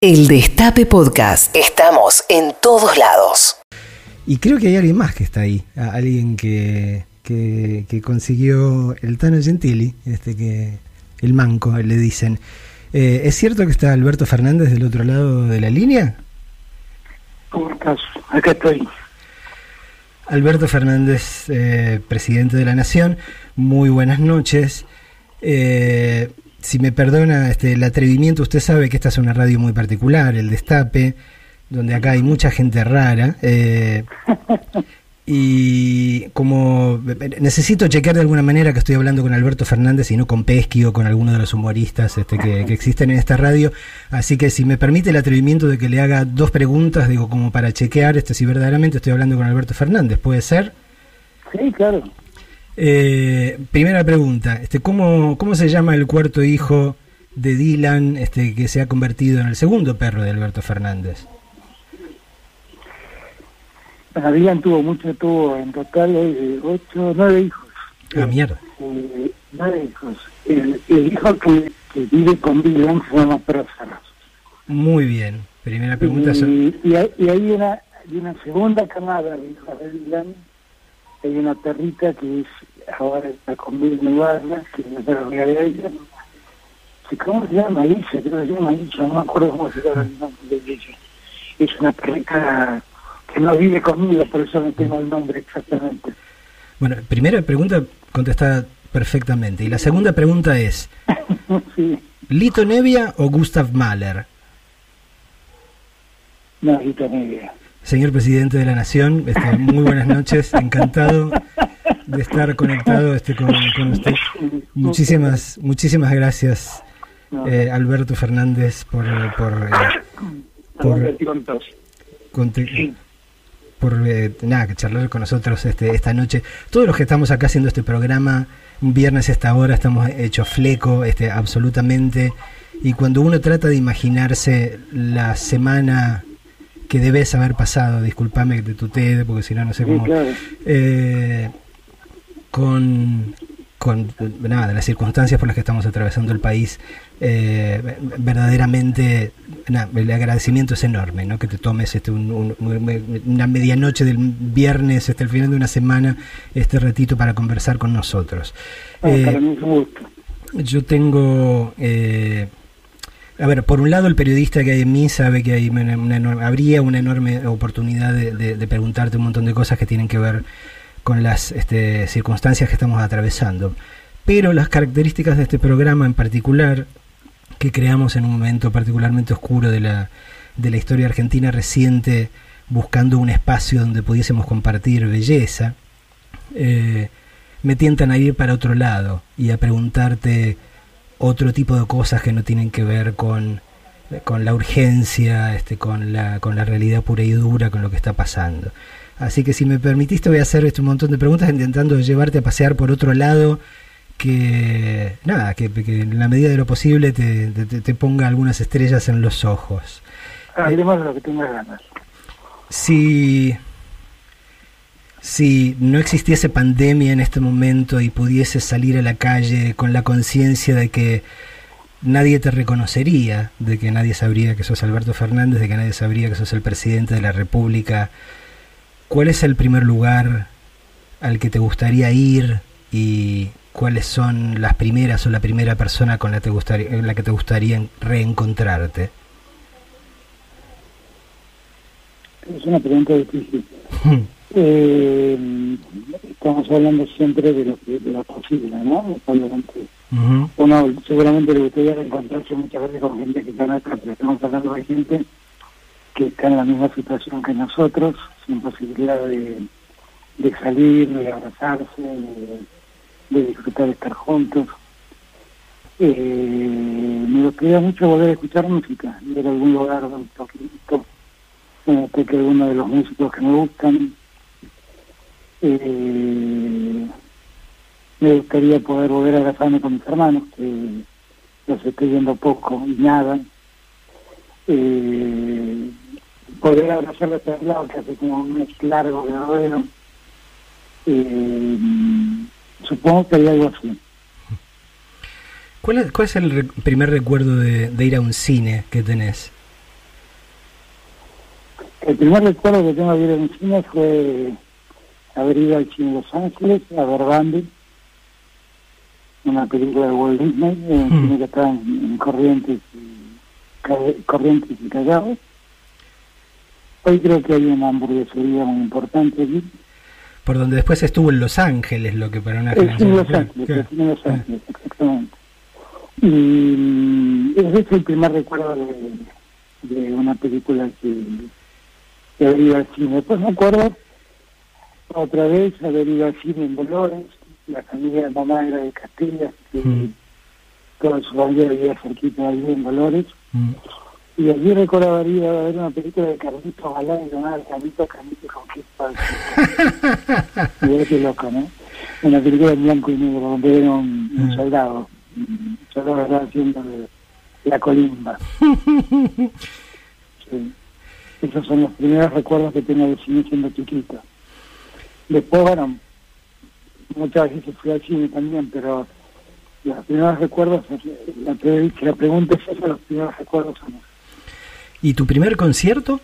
El Destape Podcast. Estamos en todos lados. Y creo que hay alguien más que está ahí, alguien que, que, que consiguió el Tano Gentili, este que el manco, le dicen. Eh, ¿Es cierto que está Alberto Fernández del otro lado de la línea? ¿Cómo estás? Acá estoy. Alberto Fernández, eh, presidente de la Nación, muy buenas noches. Eh, si me perdona este, el atrevimiento, usted sabe que esta es una radio muy particular, el Destape, donde acá hay mucha gente rara. eh, y como necesito chequear de alguna manera que estoy hablando con Alberto Fernández y no con Pesky o con alguno de los humoristas este, que, que existen en esta radio. Así que si me permite el atrevimiento de que le haga dos preguntas, digo, como para chequear este, si verdaderamente estoy hablando con Alberto Fernández, ¿puede ser? Sí, claro. Eh, primera pregunta, este, ¿cómo, ¿cómo se llama el cuarto hijo de Dylan este, que se ha convertido en el segundo perro de Alberto Fernández? Bueno, Dylan tuvo mucho, tuvo en total eh, ocho, nueve hijos. Ah, mierda. Eh, nueve hijos. El, el hijo que, que vive con Dylan se llama Próceres. Muy bien. Primera pregunta. Y, y, hay, y hay una, hay una segunda camada de hijos de Dylan. Hay una perrita que es, ahora está con Bill Nevarla, que es la amiga de ella. ¿Cómo se llama? Alicia, creo que se llama Alicia, no me acuerdo cómo se llama el nombre de ella. Es una perrita que no vive conmigo, por eso no tengo el nombre exactamente. Bueno, primera pregunta contestada perfectamente. Y la segunda pregunta es, sí, ¿Lito Nevia o Gustav Mahler? no, ni idea. Señor presidente de la Nación, este, muy buenas noches, encantado de estar conectado este, con, con usted. Muchísimas, muchísimas gracias, eh, Alberto Fernández, por, por, eh, por- te eh, nada, que charlar con nosotros este, esta noche. Todos los que estamos acá haciendo este programa, un viernes a esta hora, estamos hechos fleco, este, absolutamente. Y cuando uno trata de imaginarse la semana que debes haber pasado, discúlpame que te tutee, porque si no, no sé Sí, cómo. claro. eh, con, con nada, las circunstancias por las que estamos atravesando el país, eh, verdaderamente nada, el agradecimiento es enorme, ¿no? que te tomes este, un- un- un- una medianoche del viernes, hasta el final de una semana, este ratito para conversar con nosotros. Ah, Eh, para mí es un gusto. yo tengo, eh, a ver, por un lado el periodista que hay en mí sabe que hay una, una enorme- habría una enorme oportunidad de, de- de preguntarte un montón de cosas que tienen que ver con las este, circunstancias que estamos atravesando. Pero las características de este programa en particular, que creamos en un momento particularmente oscuro de la, historia argentina reciente, buscando un espacio donde pudiésemos compartir belleza, eh, me tientan a ir para otro lado y a preguntarte otro tipo de cosas que no tienen que ver con, la urgencia, este, con la realidad pura y dura, con lo que está pasando. Así que si me permitiste voy a hacer este montón de preguntas intentando llevarte a pasear por otro lado que, nada, que, que en la medida de lo posible te, te- te ponga algunas estrellas en los ojos. Hablemos de lo que tengas ganas. Si, si no existiese pandemia en este momento y pudieses salir a la calle con la conciencia de que nadie te reconocería, de que nadie sabría que sos Alberto Fernández, de que nadie sabría que sos el presidente de la República, ¿cuál es el primer lugar al que te gustaría ir y cuáles son las primeras o la primera persona con la, te gustaría, la que te gustaría reencontrarte? Es una pregunta difícil. Eh, estamos hablando siempre de lo, que, de lo posible, ¿no? Obviamente. Ujú. Uno seguramente le gustaría encontrarse muchas veces con gente que está en acá, pero estamos hablando de gente que está en la misma situación que nosotros, sin posibilidad de, de salir, de abrazarse, de, de disfrutar de estar juntos. Eh, me gustaría mucho volver a escuchar música, ir a algún lugar donde toque, to- eh, toque alguno de los músicos que me gustan. Eh, me gustaría poder volver a abrazarme con mis hermanos, que los estoy viendo poco y nada. Eh, poder abrazarlos a lado, que hace como un mes largo que no veo. Eh, supongo que haría algo así. ¿Cuál es, cuál es el re- primer recuerdo de, de ir a un cine que tenés? El primer recuerdo que tengo de ir en cine fue haber ido al cine Los Ángeles a ver Bambi, una película de Walt Disney, un cine que estaba en, en Corrientes y, Corrientes y Callao. Hoy creo que hay una hamburguesería muy importante aquí. Por donde después estuvo en Los Ángeles, lo que para una El cine Los claro, Ángeles, claro. el cine Los Ángeles, exactamente. Y mm, ese es el primer recuerdo de, de una película que, que haber ido al cine. Después me acuerdo otra vez haber ido al cine en Dolores, la familia de mamá era de Castilla, que Mm. toda su familia vivía cerquita de allí en Dolores. Mm. Y allí recuerdo haber ido a ver una película de Carlitos Galán y llamada Carlitos Carlitos Conquista. y es que loco, ¿no? Una película en blanco y negro, donde era un, un Mm. soldado, un soldado estaba haciendo la colimba. Sí. Esos son los primeros recuerdos que tengo de cine siendo chiquito. Después, bueno, muchas veces fui al cine también, pero los primeros recuerdos, la, la pregunta es esa, los primeros recuerdos son. ¿Y tu primer concierto?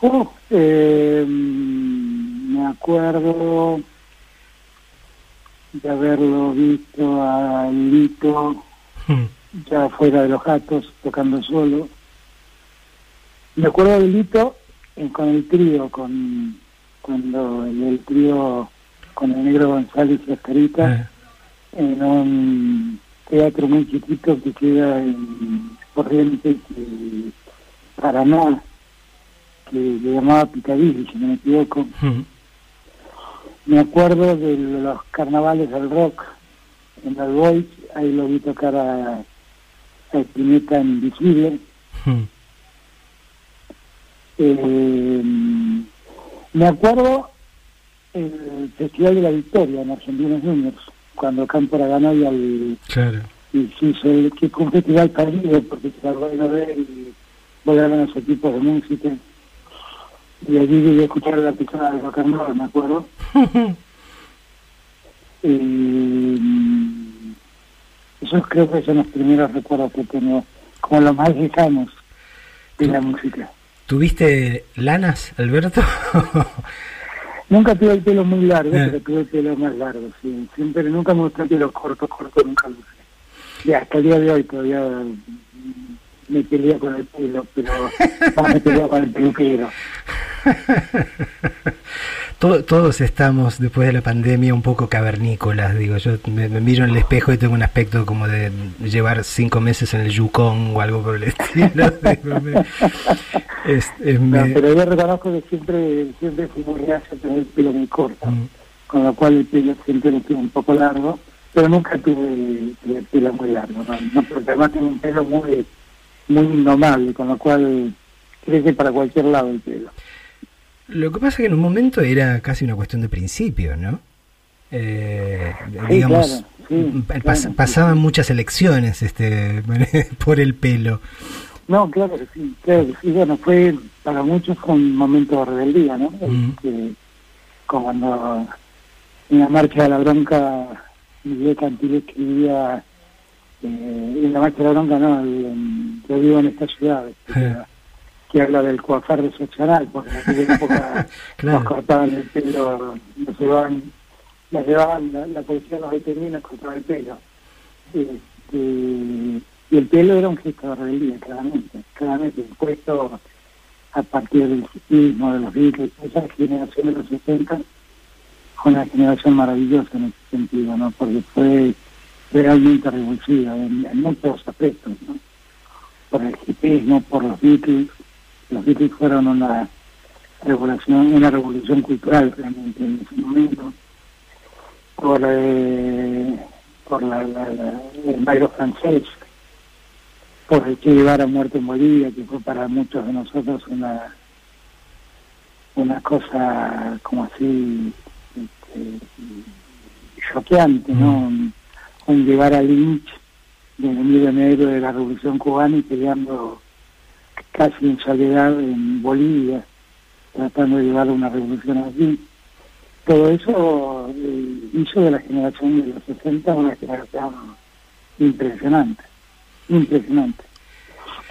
Uh, eh, me acuerdo de haberlo visto a Lito Mm. ya fuera de los gatos, tocando solo. Me acuerdo de Lito eh, con el trío, con cuando el, el trío con el negro González y Oscarita Ah, en un teatro muy chiquito que queda en Corrientes y Paraná, que le llamaba Picadilly, si no me equivoco. Me acuerdo de los carnavales del rock en el Boys, ahí lo vi tocar a, a Espineta en Invisible. Eh, me acuerdo el Festival de la Victoria en Argentinos Juniors, cuando Cámpora ganó y al Claro. y se hizo el, que un festival perdido porque se tardó en ver y volaron los equipos de música. Y allí llegué a escuchar la pisada de rock and roll, me acuerdo. Y, mm, esos creo que son los primeros recuerdos que tengo, como los más lejanos de la música. ¿Tuviste lanas, Alberto? Nunca tuve el pelo muy largo, Eh. pero tuve el pelo más largo, sí. Siempre, nunca me gustó el pelo corto, corto, nunca lo usé. Y hasta el día de hoy todavía me peleo con el pelo, pero más me peleo con el peluquero. To- todos estamos, después de la pandemia, un poco cavernícolas. Digo, yo me, me miro en el espejo y tengo un aspecto como de llevar cinco meses en el Yukon o algo por el estilo. Es- es No, me- pero yo reconozco que siempre, siempre fui muy reacio tener el pelo muy corto, Mm. con lo cual el pelo siempre lo tuve un poco largo, pero nunca tuve el pelo muy largo, ¿no? No, porque además tengo un pelo muy, muy indomable, con lo cual crece para cualquier lado el pelo. Lo que pasa es que en un momento era casi una cuestión de principio, ¿no? Eh, Sí, digamos, claro, sí, pas- claro, sí. pasaban muchas elecciones este, por el pelo. No, claro que sí, claro que sí. Bueno, fue, para muchos un momento de rebeldía, ¿no? Mm. Este, como cuando en la marcha de la bronca Miguel Cantil escribía, eh, en la marcha de la bronca, no, en- yo vivo en esta ciudad, este, Eh. Que habla del coafar excepcional, porque en aquella época Claro. nos cortaban el pelo, nos llevaban, nos llevaban, la, la policía nos detenía y nos cortaba el pelo. Este, y el pelo era un gesto de rebeldía, claramente, claramente impuesto a partir del hipismo, de los Beatles, esa generación de los 60 fue una generación maravillosa en ese sentido, ¿no? Porque fue realmente revulsiva en, en muchos aspectos, ¿no? Por el hipismo, por los Beatles, los Beatles fueron una revolución, una revolución cultural realmente en ese momento, por, eh, por la, la- la- el baile francés, por el Che Guevara muerto en Bolivia, que fue para muchos de nosotros una una cosa como así este, choqueante, ¿no? Un, un Guevara Lynch de enemigo negro de la Revolución Cubana y peleando casi en soledad en Bolivia, tratando de llevar una revolución allí. Todo eso eh, hizo de la generación de los 60 una generación impresionante, impresionante.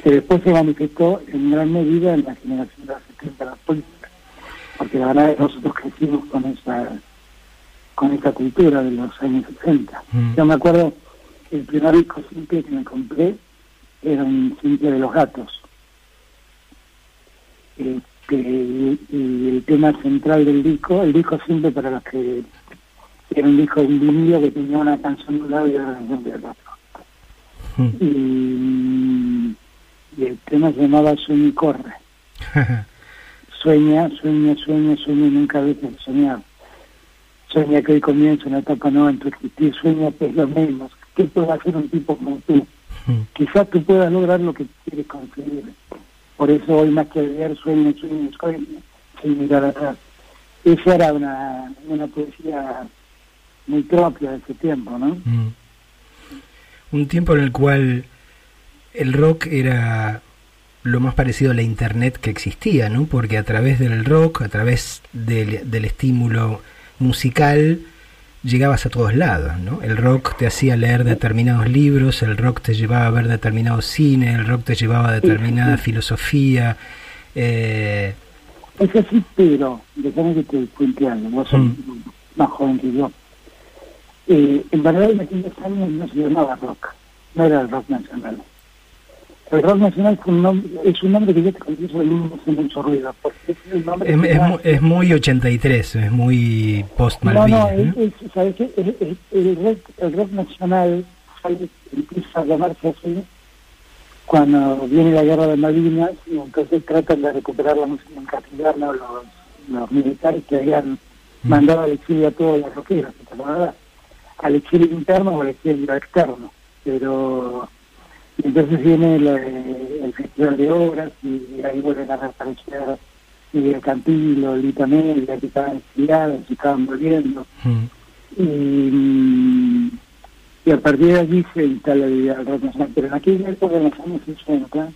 que después se manifestó en gran medida en la generación de los 70 de la política, porque la verdad es que nosotros crecimos con esa con esta cultura de los años 60. Mm. Yo me acuerdo, el primer disco simple que me compré era un simple de los gatos. Este, y, y el tema central del disco, el disco simple para los que era un disco de un vinilo que tenía una canción de un lado y otra canción del otro. Mm. Y, y el tema se llamaba Sueña y corre. Sueña, sueña, sueña, sueña y nunca dejes de soñar. Sueña que hoy comienza una etapa nueva en tu existir. Sueña que es lo menos. ¿Qué puede hacer un tipo como tú? Mm. Quizás tú puedas lograr lo que quieres conseguir. Por eso hoy más que ayer sueña, sueña, sueña, sin mirar atrás. Esa era una, una poesía muy propia de ese tiempo, ¿no? Mm. Un tiempo en el cual el rock era lo más parecido a la internet que existía, ¿no? Porque a través del rock, a través del, del estímulo musical, llegabas a todos lados, ¿no? El rock te hacía leer determinados libros, el rock te llevaba a ver determinado cine, el rock te llevaba a determinada filosofía. Eh, Es así, pero déjame que te cuente algo. Vos sos Mm. más joven que yo. Eh, en verdad, en aquellos años no se llamaba rock. No era el rock nacional. El rock nacional fue un nombre, es un nombre que yo te confieso que no hace mucho ruido. Porque es el nombre es, que es es muy 83, es muy post No, Malvinas. no, es, es- ¿sabes qué? El, el- rock, el rock nacional empieza a llamarse así cuando viene la guerra de Malvinas y entonces tratan de recuperar la música en castellano los, los militares que habían mandado al exilio a todos los rockeros. Al exilio interno o al exilio externo. Pero entonces viene la- el Festival de Obras y, ahí vuelven a reaparecer Miguel Campilo, Lita Media, que estaban exiliados y estaban volviendo. Mm. Y, mm, y a partir de allí se instala del rock nacional. Pero en aquella época, en los años 60,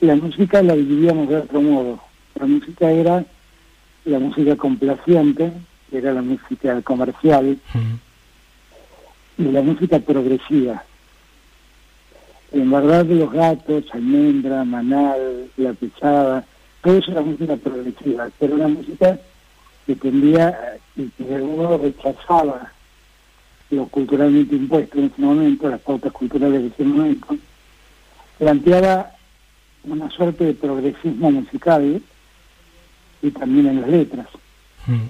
la música la dividíamos de otro modo. La música era la música complaciente, que era la música comercial, Mm. y la música progresiva. En verdad, los gatos, almendra, manal, la pesada, todo eso era música progresiva, pero una música que tendía y que de algún modo rechazaba lo culturalmente impuesto en ese momento, las pautas culturales de ese momento, planteaba una suerte de progresismo musical y también en las letras. Mm.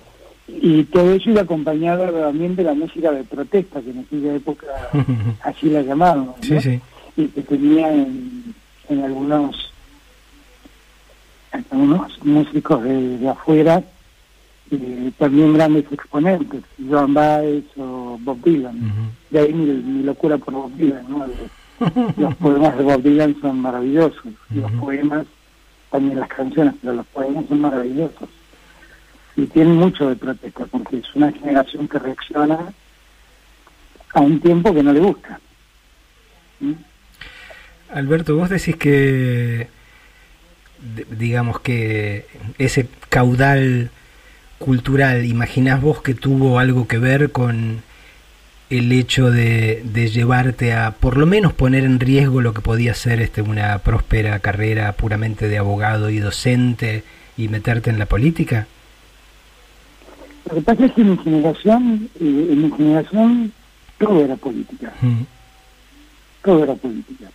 Y todo eso iba acompañado también de la música de protesta, que en aquella época así la llamábamos, ¿no? Sí, sí. Y que tenía en, en algunos en algunos músicos de, de afuera y también grandes exponentes, Joan Baez o Bob Dylan. Ujú. De ahí mi, mi locura por Bob Dylan, ¿no? De- los poemas de Bob Dylan son maravillosos, los Ujú. poemas, también las canciones, pero los poemas son maravillosos. Y tienen mucho de protesta, porque es una generación que reacciona a un tiempo que no le gusta. ¿Mm? Alberto, vos decís que, digamos que ese caudal cultural, ¿imaginás vos que tuvo algo que ver con el hecho de, de llevarte a, por lo menos, poner en riesgo lo que podía ser este, una próspera carrera puramente de abogado y docente y meterte en la política? Lo que pasa es que en mi generación, eh, en mi generación todo era política, Mm, todo era política.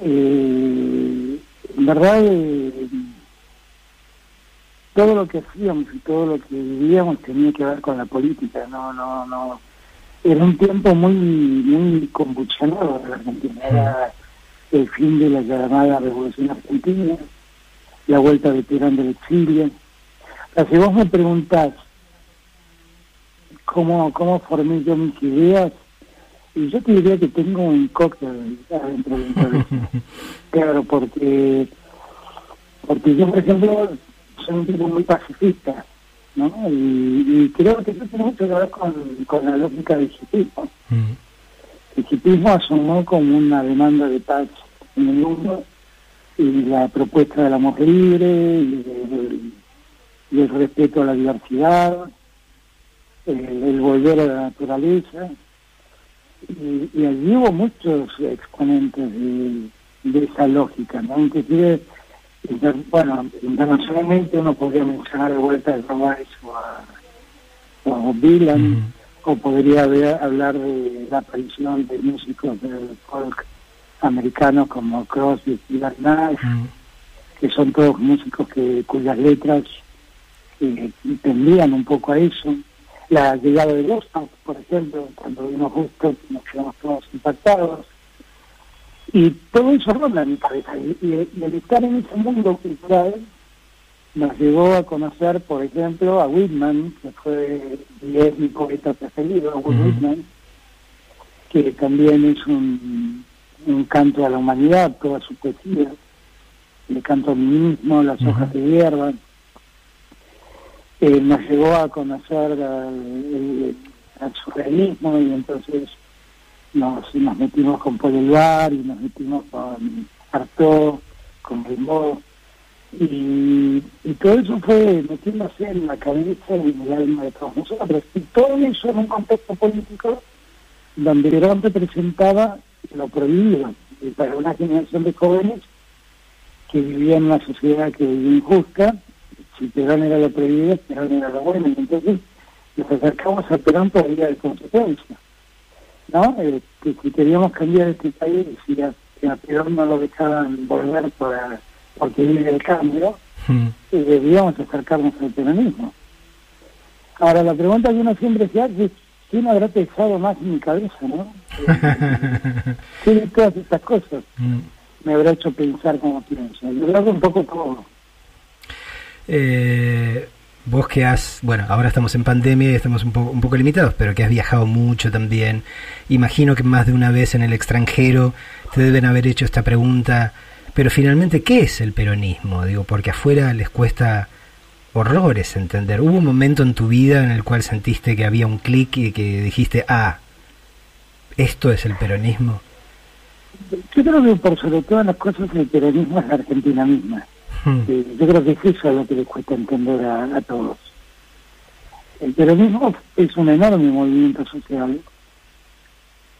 Eh, en verdad, eh, todo lo que hacíamos y todo lo que vivíamos tenía que ver con la política, no, no, no. Era un tiempo muy, muy convulsionado de la Argentina. Era el fin de la llamada Revolución Argentina, la vuelta de Perón del exilio. O sea, si vos me preguntás cómo, cómo formé yo mis ideas, y yo te diría que tengo un cóctel adentro de mi cabeza. claro, porque, porque yo, por ejemplo, soy un tipo muy pacifista, ¿no? Y, y creo que eso tiene mucho que ver con, con la lógica del hipismo. mm, El hipismo asumió como una demanda de paz en el mundo y la propuesta del amor libre y, del- respeto a la diversidad, el, el volver a la naturaleza. Y, y allí hubo muchos exponentes de, de esa lógica, ¿no? Inclusive, bueno, internacionalmente uno podría mencionar de vuelta a Robles o a, o Dylan, o podría hablar de la aparición de músicos del folk americanos como Crosby y Nash, que son todos músicos que cuyas letras eh, tendían un poco a eso. La llegada de Gustav, por ejemplo, cuando vino justo nos quedamos todos impactados. Y todo eso ronda en mi cabeza. Y, el estar en ese mundo cultural nos llevó a conocer, por ejemplo, a Whitman, que fue y es mi poeta preferido, Whitman, que también es un, un canto a la humanidad, toda su poesía. Le canto a mí mismo, las hojas de hierba. Eh, nos llevó a conocer al, surrealismo y entonces nos, metimos con Paul y nos metimos con Artaud, con Rimbaud y, todo eso fue metiéndose en la cabeza y en el alma de todos nosotros. Y todo eso en un contexto político donde Perón representaba lo prohibido para una generación de jóvenes que vivían en una sociedad que vivía injusta si Perón era lo prohibido, Perón era lo bueno, y entonces nos acercamos a Perón por vía de consecuencia. ¿No? Eh, que si queríamos cambiar este país, si a, a Perón no lo dejaban volver para, porque vive el cambio, eh, debíamos acercarnos al peronismo. Ahora, la pregunta que uno siempre se hace es, ¿quién habrá pensado más en mi cabeza, no? ¿Qué de todas estas cosas hmm. me habrá hecho pensar como pienso? Yo creo que un poco todo. Eh, vos que has, bueno, ahora estamos en pandemia y estamos un, poco un poco limitados, pero que has viajado mucho también. Imagino que más de una vez en el extranjero te deben haber hecho esta pregunta, pero finalmente, ¿qué es el peronismo? Digo, porque afuera les cuesta horrores entender. ¿Hubo un momento en tu vida en el cual sentiste que había un clic y que dijiste, ah, esto es el peronismo? Yo creo que por sobre todas las cosas el peronismo es la Argentina misma. Hmm. yo creo que es eso lo que les cuesta entender a, todos. El peronismo es un enorme movimiento social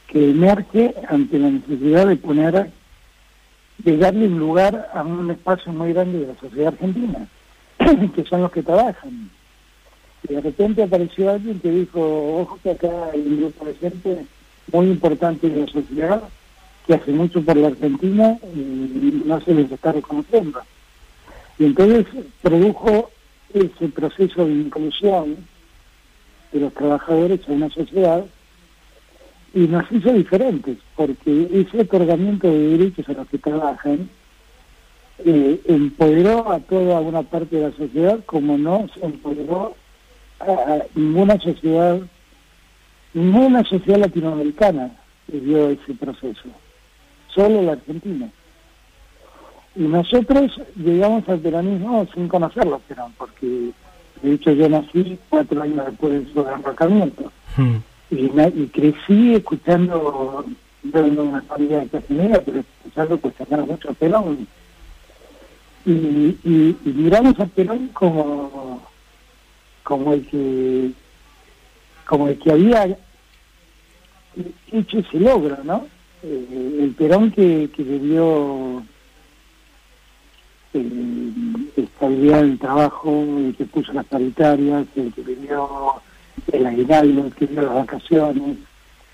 que emerge ante la necesidad de poner, de darle un lugar a un espacio muy grande de la sociedad argentina, que son los que trabajan. Y de repente apareció alguien que dijo, ojo que acá hay un grupo de gente muy importante de la sociedad que hace mucho por la Argentina y no se les está reconociendo. Y entonces produjo ese proceso de inclusión de los trabajadores a una sociedad y nos hizo diferentes, porque ese otorgamiento de derechos a los que trabajan eh, empoderó a toda una parte de la sociedad como no empoderó a, ninguna sociedad, ninguna sociedad latinoamericana que dio ese proceso, solo la Argentina. Y nosotros llegamos al peronismo sin conocerlo, Perón, porque de hecho yo nací cuatro años después de su arrancamiento. Hmm. Y, y, crecí escuchando, yo vengo una familia de clase media, pero escuchando cuestionar mucho a Perón. Y, y, miramos a Perón como, como el que como el que había hecho ese logro, ¿no? Eh, el Perón que, que debió eh, estabilidad del trabajo, el que puso las paritarias, el que pidió el aguinaldo, el que dio las vacaciones,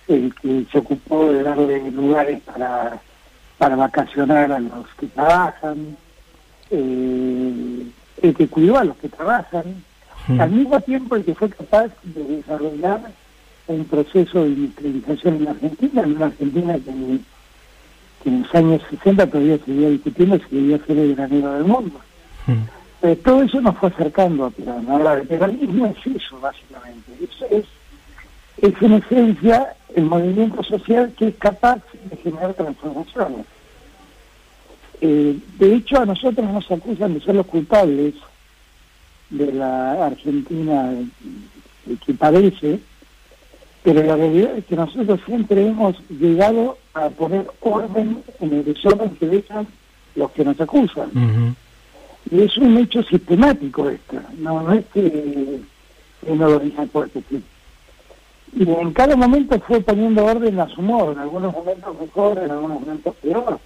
el que se ocupó de darle lugares para, para vacacionar a los que trabajan, eh, el que cuidó a los que trabajan, hmm. al mismo tiempo el que fue capaz de desarrollar un proceso de industrialización en Argentina, en una Argentina que que en los años 60 todavía se seguía discutiendo si debía ser el granero del mundo. Hmm. Eh, todo eso nos fue acercando a Perón. Ahora, el peronismo es eso, básicamente. Eso es, es en esencia el movimiento social que es capaz de generar transformaciones. Eh, de hecho, a nosotros nos acusan de ser los culpables de la Argentina que padece pero la realidad es que nosotros siempre hemos llegado a poner orden en el desorden que dejan los que nos acusan. Y es un hecho sistemático esto, no, no es que uno lo diga porque sí. Y en cada momento fue poniendo orden a su modo, en algunos momentos mejor, en algunos momentos peor.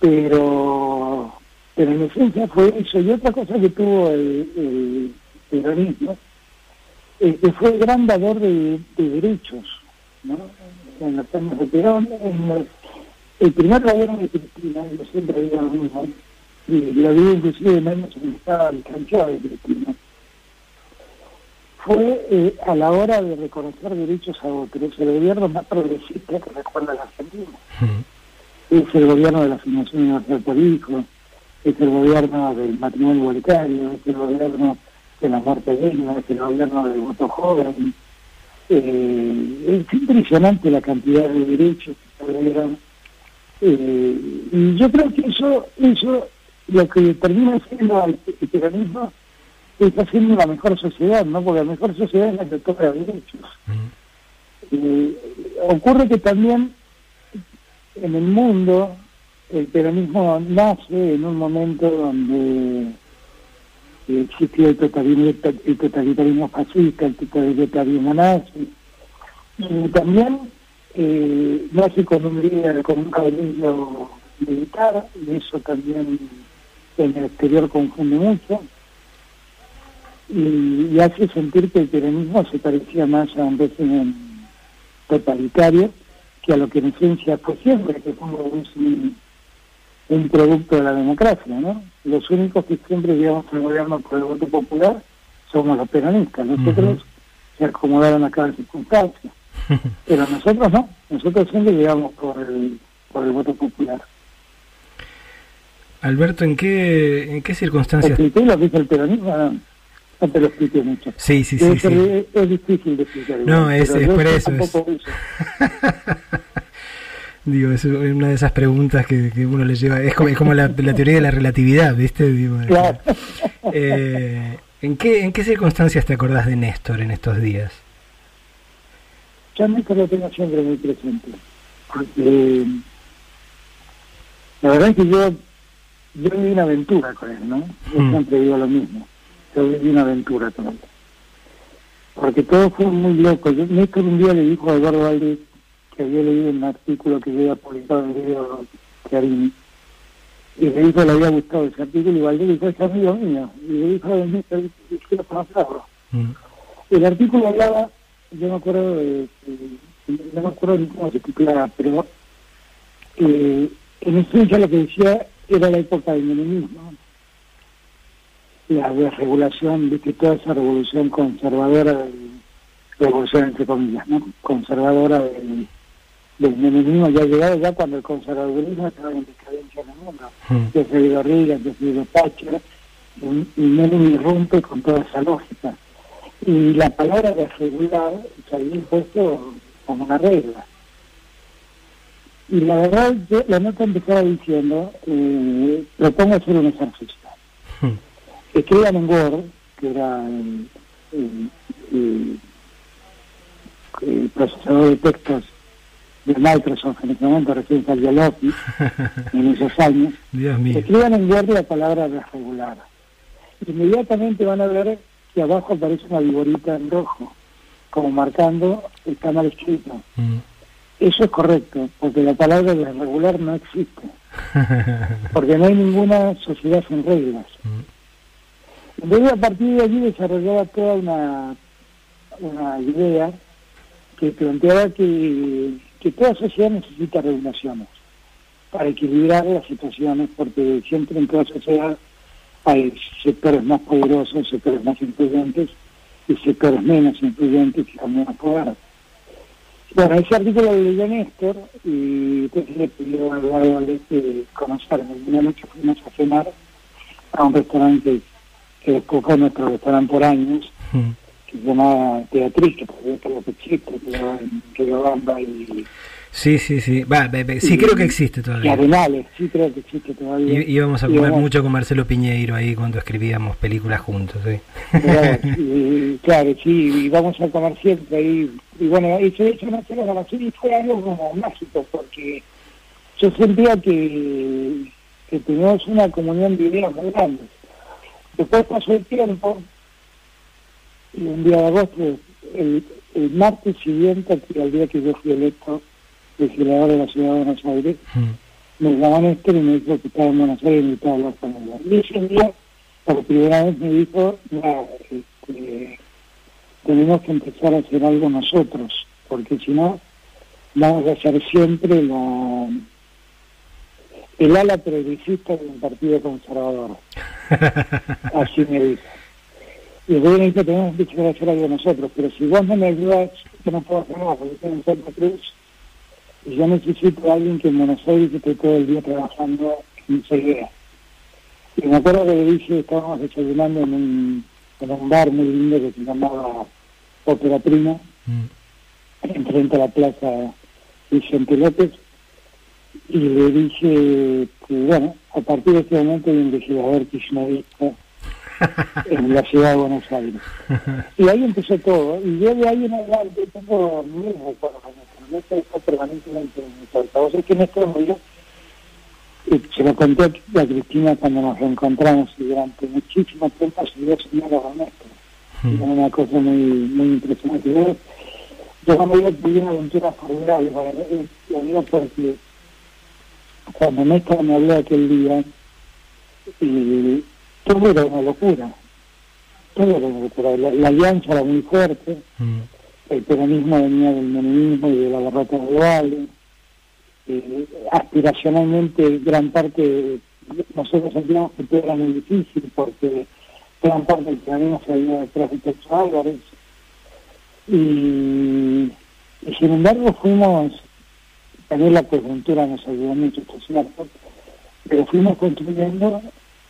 pero pero en esencia fue eso. Y otra cosa que tuvo el, el peronismo, que fue el gran dador de, de derechos, ¿no? En los años de Perón, en los- el primer gobierno de Cristina, yo siempre digo lo mismo, y lo digo inclusive en años en que estaba el canchado de Cristina, fue eh, a la hora de reconocer derechos a otros, el gobierno más progresista que recuerda la Argentina Mm. es el gobierno de la Fundación Universal por Hijo, es el gobierno del matrimonio igualitario, es el gobierno de la muerte digna, es el gobierno del voto joven. Eh, es impresionante la cantidad de derechos que se dieron. Eh, y yo creo que eso, eso lo que termina siendo el, peronismo es haciendo una mejor sociedad, ¿no? Porque la mejor sociedad es la que toca derechos. Eh, ocurre que también en el mundo el peronismo nace en un momento donde el totalitarismo, el totalitarismo fascista, el totalitarismo nazi, y también eh, nace con un líder, con un caudillo militar, y eso también en el exterior confunde mucho, y, hace sentir que el peronismo se parecía más a un régimen totalitario que a lo que en esencia fue siempre, que fue un, un producto de la democracia, ¿no? Los únicos que siempre llevamos al gobierno por el voto popular somos los peronistas, los Ujú. otros se acomodaron a cada circunstancia, pero nosotros no, nosotros siempre llegamos por el, por el voto popular. Alberto, ¿en qué, en qué circunstancias? ¿Expliqué lo que es el peronismo? No, no te lo expliqué mucho. Sí, sí, sí, sí. Es, es difícil de explicar. No, es- es por eso, tampoco uso. Digo, es una de esas preguntas que, que uno le lleva. Es como, es como la, la teoría de la relatividad, ¿viste? Digo, Claro. eh, ¿en, qué, ¿En qué circunstancias te acordás de Néstor en estos días? Yo a Néstor lo tengo siempre muy presente. Porque la verdad es que yo, yo viví una aventura con él, ¿no? Yo Mm. siempre digo lo mismo. Yo viví una aventura con él. Porque todo fue muy loco. Yo, Néstor un día le dijo a Eduardo Valdés que había leído un artículo que yo había publicado en el video Clarín. Y le dijo que le había gustado ese artículo y Valdés dijo, es amigo mío. Y le dijo quiero conocerlo. Mm, El artículo hablaba, yo me acuerdo, de, de- no me acuerdo ni cómo se titulaba, pero eh, en esencia lo que decía era la época del menemismo, la desregulación, viste, toda esa revolución conservadora, del- revolución entre comillas, ¿no? conservadora del, del menemismo ya llegado ya cuando el conservadurismo estaba en decadencia en el mundo mm, desde Vidorriga, desde Thatcher, y, Menem irrumpe con toda esa lógica. Y la palabra de regular se había impuesto como una regla. Y la verdad, yo, la nota empezaba diciendo, eh, propongo hacer un ejercicio. mm, Escriban en Word, que era el, el- el- el procesador de textos de Microsoft en ese momento, recién salió Office, en esos años, Dios mío. Escriban en Word la palabra desregular. Inmediatamente van a ver que abajo aparece una viborita en rojo, como marcando está mal escrito. Mm, Eso es correcto, porque la palabra desregular no existe, porque no hay ninguna sociedad sin reglas. mm, Entonces a partir de allí desarrollaba toda una, una idea que planteaba que, que toda sociedad necesita regulaciones para equilibrar las situaciones, porque siempre en toda sociedad hay sectores más poderosos, sectores más influyentes y sectores menos influyentes y con menos poder. Bueno, ese artículo lo leyó Néstor y entonces le pidió a Eduardo que conocerme. Una noche fuimos a cenar a un restaurante que después fue nuestro restaurante por años, mm. Se llamaba Teatriz, que todavía creo que existe, que Riobamba y, Sí, sí, sí. Va, sí, Y- creo que existe y todavía. Arenales, sí creo que existe todavía. Y, íbamos a Y comer mucho con Marcelo Piñeiro ahí cuando escribíamos películas juntos. ¿sí? Claro, y, claro, sí, y vamos a comer siempre ahí. Y bueno, eso hecho una sola grabación y fue algo como mágico, porque yo sentía que, que teníamos una comunión de ideas muy grandes. Después pasó el tiempo, y un día de agosto, el, el martes siguiente, el día que yo fui electo legislador de la ciudad de Buenos Aires, Mm, me llamó Néstor y me dijo que estaba en Buenos Aires y me estaba hablar con ella. Y ese día, por primera vez me dijo, este, tenemos que empezar a hacer algo nosotros, porque si no, vamos a ser siempre la, el ala progresista del Partido Conservador. Así me dijo. Y dijo, tenemos que empezar a hacer algo nosotros, pero si vos no me ayudas, yo no puedo hacer nada, porque estoy en Santa Cruz y yo necesito a alguien que en Buenos Aires esté todo el día trabajando en idea. Y me acuerdo que le dije, estábamos desayunando en un, en un bar muy lindo que se llamaba Ópera Prima, mm. enfrente a la plaza Vicente López, y le dije que, bueno, a partir de este momento hay un legislador kirchnerista en la ciudad de Buenos Aires. Y ahí empezó todo, y yo de ahí en adelante tengo mil recuerdos Néstor está permanentemente en mis altavoces, que Néstor murió, y se lo conté a Cristina cuando nos reencontramos y durante muchísimo tiempo siguió soñando con. Mm. Era una cosa muy, muy impresionante. Yo, yo cuando yo tuve una aventura formidable para él, lo digo porque cuando Néstor me habló aquel día, y todo era una locura. Todo era una locura. La, alianza era muy fuerte. Mm el peronismo venía del menemismo y de la derrota global. Eh, aspiracionalmente, gran parte, nosotros sentíamos que todo era muy difícil porque gran parte del peronismo se había detrás de Texas Álvarez. Y, sin embargo fuimos, también la coyuntura nos ayudó mucho, esto es cierto, pero fuimos construyendo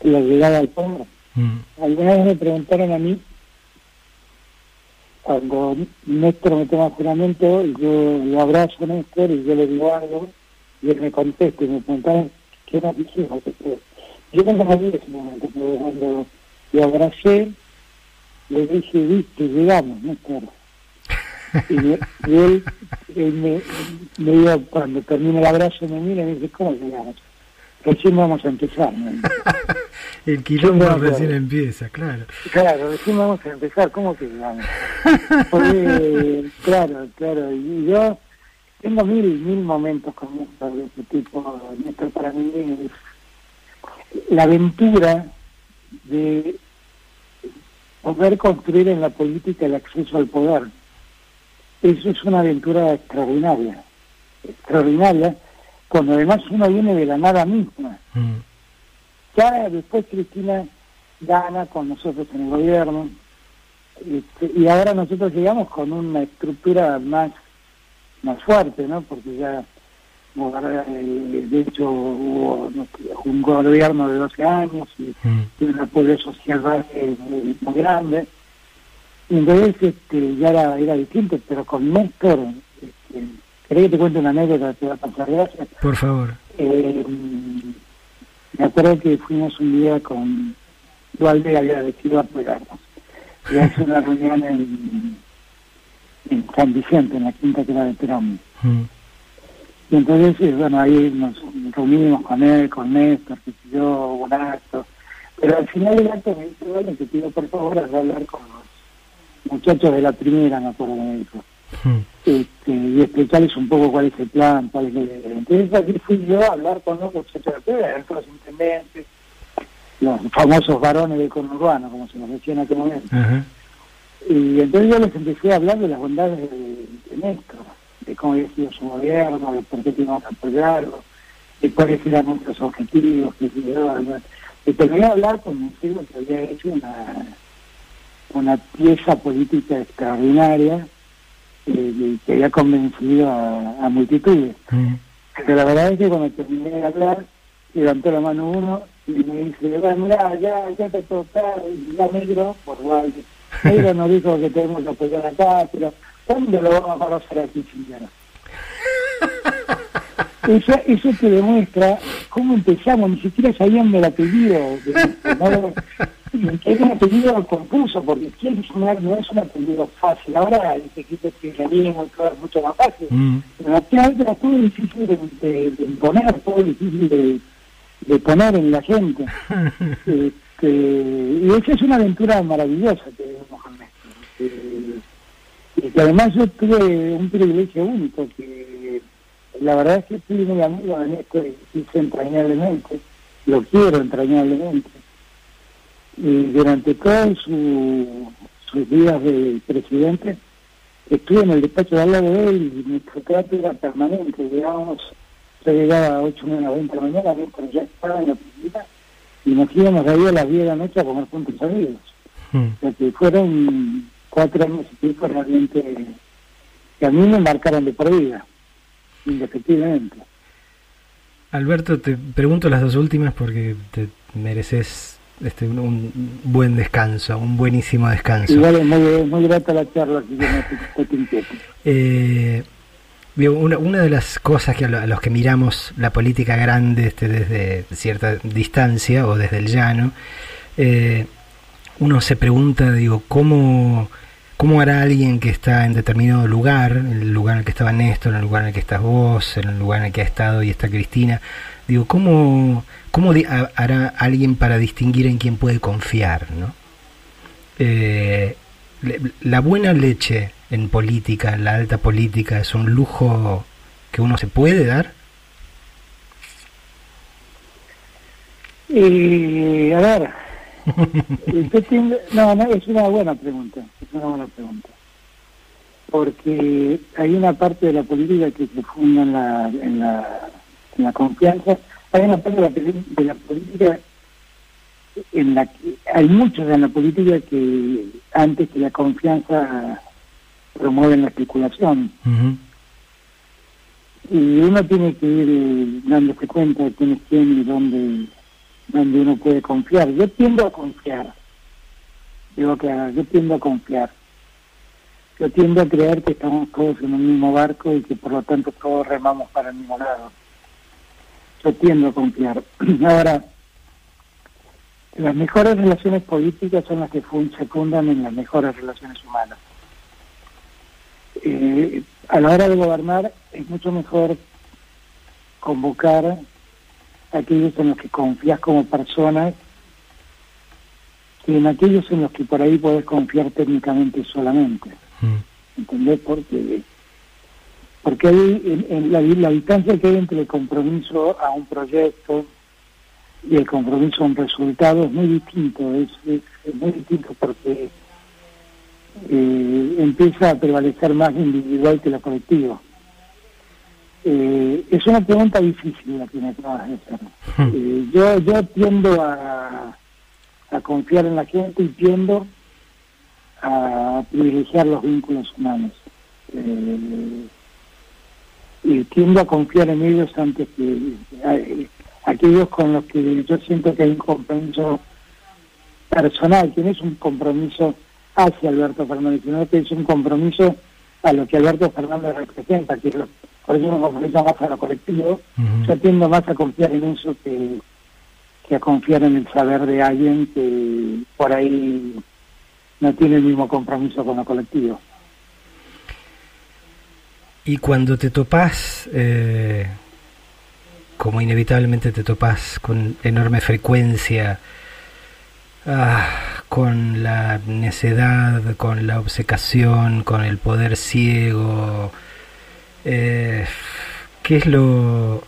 la llegada al poder. Mm. Alguna vez me preguntaron a mí cuando Néstor me toma juramento, yo lo abrazo a Néstor y yo le digo algo, y él me contesta y me pregunta ¿qué nos dijimos? Yo no me ese momento, pero cuando lo abracé, le dije, viste, llegamos, Néstor. Y, y él, él me, me cuando termina el abrazo, me mira y me dice, ¿cómo llegamos? Recién vamos a empezar. ¿no? El quilombo recién empieza, claro. Claro, recién vamos a empezar, ¿cómo que vamos? claro, claro, y yo tengo mil, mil momentos con esto de este tipo. Esto para mí es la aventura de poder construir en la política el acceso al poder. Eso es una aventura extraordinaria, extraordinaria, cuando además uno viene de la nada misma. Mm ya después Cristina gana con nosotros en el gobierno este, y ahora nosotros llegamos con una estructura más más fuerte, ¿no? Porque ya eh, de hecho hubo un gobierno de 12 años y, mm. un apoyo social muy, grande. Y entonces este, ya era, era distinto, pero con Néstor, este, ¿querés que te cuente una anécdota que va a pasar? Gracias. Por favor. Eh, me acuerdo que fuimos un día con Dualde había decidido apoyarnos. Y hace una reunión en, en San Vicente, en la quinta que era de Perón. Mm. Y entonces, eh, bueno, ahí nos reunimos con él, con Néstor, que yo, un acto. Pero al final del acto me dice, bueno, te pido por favor hablar con los muchachos de la primera, me acuerdo me dijo. Mm. Este, y explicarles un poco cuál es el plan, cuál es el... Entonces aquí fui yo a hablar con los muchachos de los intendentes, los famosos varones del conurbano, como se nos decía en aquel momento. Y entonces yo les empecé a hablar de las bondades de, de Néstor, de cómo había sido su gobierno, de por qué teníamos que apoyarlo, de cuáles eran nuestros objetivos, que y terminé a hablar con un que había hecho una, una pieza política extraordinaria eh, que había convencido a, multitudes. Mm. Pero la verdad es que cuando terminé de hablar, levantó la mano uno y me dice, bueno, mira, ya, ya te toca, ya negro, por igual, negro nos dijo que tenemos que apoyar acá, pero ¿dónde lo vamos a conocer aquí, señora? Eso, eso te demuestra cómo empezamos, ni siquiera sabían del apellido, ¿no? es un apellido confuso, porque quién no es un apellido fácil. Ahora el equipo kirchnerismo es mucho más fácil. Mm. Pero actualmente era todo difícil de, de, de, imponer, todo difícil de, de poner en la gente. este, y esa es una aventura maravillosa que vemos con esto. y que además yo tuve un privilegio único, que la verdad es que estoy muy amigo de Néstor y entrañablemente, lo quiero entrañablemente. Y durante todos su, sus días de presidente, estuve en el despacho de al lado de él y nuestro trato era permanente, digamos, yo llegaba a 8 o 20 de la mañana, pero ya estaba en la oficina y nos íbamos ahí a las 10 de la noche a comer juntos amigos. Mm. O sea que fueron cuatro años y pico realmente que a mí me marcaron de por vida, indefectivamente. Alberto, te pregunto las dos últimas porque te mereces este, un, buen descanso, un buenísimo descanso. Igual es muy, muy grata la charla, que eh, una, una, de las cosas que a, los que miramos la política grande este, desde cierta distancia o desde el llano, eh, uno se pregunta, digo, ¿cómo, ¿cómo hará alguien que está en determinado lugar, en el lugar en el que estaba Néstor, en el lugar en el que estás vos, en el lugar en el que ha estado y está Cristina? Digo, ¿cómo, cómo hará alguien para distinguir en quién puede confiar? ¿no? Eh, la buena leche en política, en la alta política, es un lujo que uno se puede dar? Eh, a ver, no, no, es una buena pregunta, es una buena pregunta. Porque hay una parte de la política que se funda en la, en la, en la confianza, hay una parte de la, de la política en la que hay muchos en la política que antes que la confianza promueven la especulación. Y uno tiene que ir eh, dándose cuenta de quién es quién y dónde, dónde uno puede confiar. Yo tiendo a confiar. Digo que yo tiendo a confiar. Yo tiendo a creer que estamos todos en un mismo barco y que por lo tanto todos remamos para el mismo lado. Yo tiendo a confiar. Ahora, las mejores relaciones políticas son las que se fundan en las mejores relaciones humanas. Eh, a la hora de gobernar es mucho mejor convocar a aquellos en los que confías como personas que en aquellos en los que por ahí puedes confiar técnicamente solamente. Mm. ¿Entendés? Porque, porque hay en, la, la distancia que hay entre el compromiso a un proyecto, y el compromiso en resultado es muy distinto, es, muy distinto porque eh, empieza a prevalecer más individual que lo colectivo. Eh, es una pregunta difícil la que me acabas de hacer. Hmm. Eh, yo, yo tiendo a, a confiar en la gente y tiendo a privilegiar los vínculos humanos. Y tiendo a confiar en ellos antes que aquellos con los que yo siento que hay un compromiso personal, que no es un compromiso hacia Alberto Fernández, sino que es un compromiso a lo que Alberto Fernández representa, que es por eso un compromiso más a lo colectivo. Yo tiendo más a confiar en eso que, que a confiar en el saber de alguien que por ahí no tiene el mismo compromiso con lo colectivo. Y cuando te topás eh, como inevitablemente te topas con enorme frecuencia ah, con la necedad, con la obcecación, con el poder ciego. Eh, ¿Qué es lo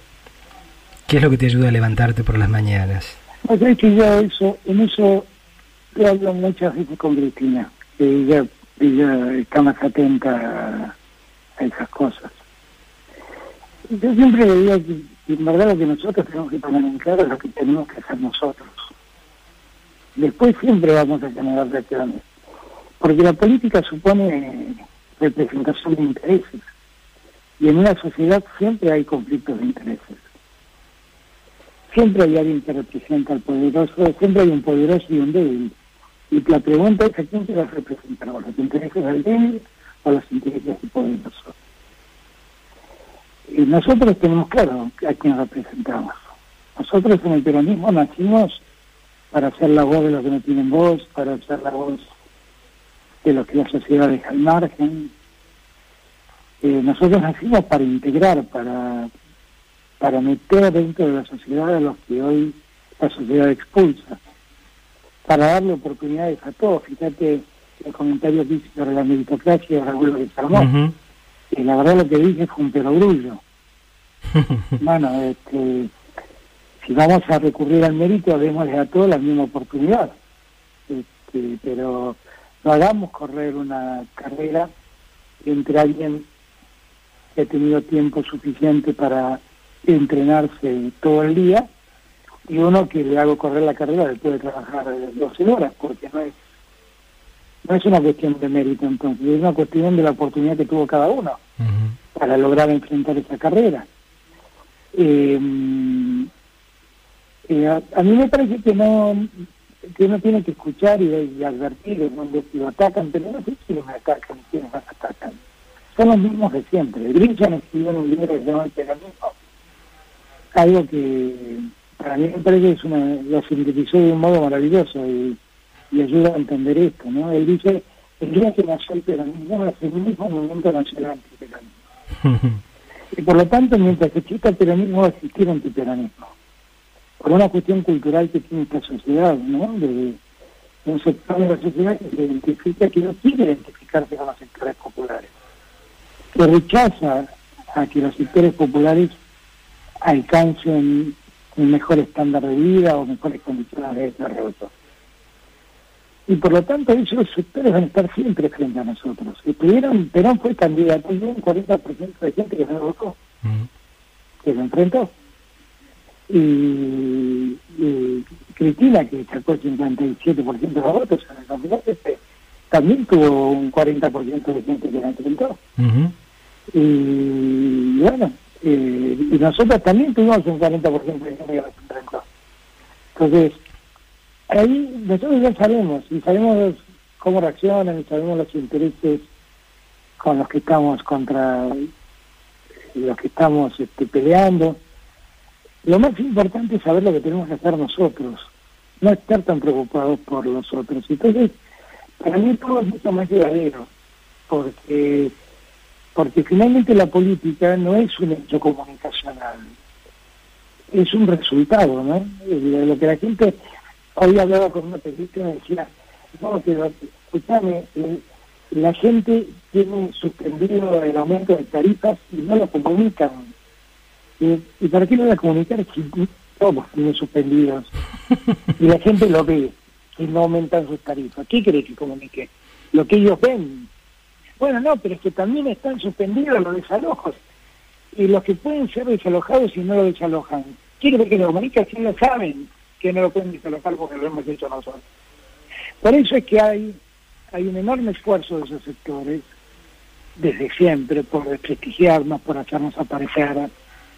qué es lo que te ayuda a levantarte por las mañanas? Pues es que yo eso, en eso le hablo muchas veces con Cristina, que ella, ella está más atenta a esas cosas. Yo siempre digo que en verdad lo que nosotros tenemos que poner en claro es lo que tenemos que hacer nosotros. Después siempre vamos a generar reacciones. Porque la política supone representación de intereses. Y en una sociedad siempre hay conflictos de intereses. Siempre hay alguien que representa al poderoso, siempre hay un poderoso y un débil. Y la pregunta es a quién se va a representar, los intereses del débil o los intereses del poderoso nosotros tenemos claro a quién representamos. Nosotros en el peronismo nacimos para ser la voz de los que no tienen voz, para ser la voz de los que la sociedad deja al margen. Eh, nosotros nacimos para integrar, para, para meter dentro de la sociedad a los que hoy la sociedad expulsa, para darle oportunidades a todos. Fíjate el comentario que hice sobre la meritocracia de Raúl de Salmón. Y la verdad lo que dije fue un perogrullo. bueno, este, si vamos a recurrir al mérito, démosle a todos la misma oportunidad. Este, pero no hagamos correr una carrera entre alguien que ha tenido tiempo suficiente para entrenarse todo el día y uno que le hago correr la carrera después de trabajar 12 horas, porque no es no es una cuestión de mérito entonces, es una cuestión de la oportunidad que tuvo cada uno para lograr enfrentar esa carrera. Eh, eh, a, mí me parece que no que uno tiene que escuchar y, advertir donde lo atacan, pero no sé quiénes atacan y quiénes más atacan. Son los mismos de siempre. Grishan escribió en un libro que se llama El Peronismo, algo que para mí me parece que es una, lo sintetizó de un modo maravilloso y, y ayuda a entender esto, ¿no? Él dice, el día que nació el peronismo, es el mismo momento nació el antiperonismo. y por lo tanto, mientras exista el peronismo, va a existir antiperonismo por una cuestión cultural que tiene esta sociedad, ¿no? De, un sector de la sociedad que se identifica, que no quiere identificarse con los sectores populares, que rechaza a que los sectores populares alcancen un mejor estándar de vida o mejores condiciones de desarrollo. Y por lo tanto esos sectores van a estar siempre frente a nosotros. Estuvieron, Perón fue candidato y un 40% de gente que no votó, que se enfrentó y, Cristina, que sacó el 57% de los votos en el 2007, también tuvo un 40% de gente que la enfrentó. Y bueno, eh, y nosotros también tuvimos un 40% de gente que la enfrentó. Entonces, ahí nosotros ya sabemos, y sabemos cómo reaccionan, y sabemos los intereses con los que estamos contra los que estamos este, peleando lo más importante es saber lo que tenemos que hacer nosotros, no estar tan preocupados por los otros. Entonces, para mí todo es mucho más llevadero, porque, porque finalmente la política no es un hecho comunicacional, es un resultado, ¿no? Lo que la gente hoy hablaba con una periodista y decía, no, pero escúchame, eh, la gente tiene suspendido el aumento de tarifas y no lo comunican ¿Y, para qué lo voy a comunicar si todos tienen suspendidos? Y la gente lo ve, y no aumentan sus tarifas. ¿Qué cree que comunique? Lo que ellos ven. Bueno, no, pero es que también están suspendidos los desalojos. Y los que pueden ser desalojados y no lo desalojan. Quiere que lo comunique si no saben que no lo pueden desalojar porque lo hemos hecho nosotros. Por eso es que hay, hay un enorme esfuerzo de esos sectores, desde siempre, por desprestigiarnos, por hacernos aparecer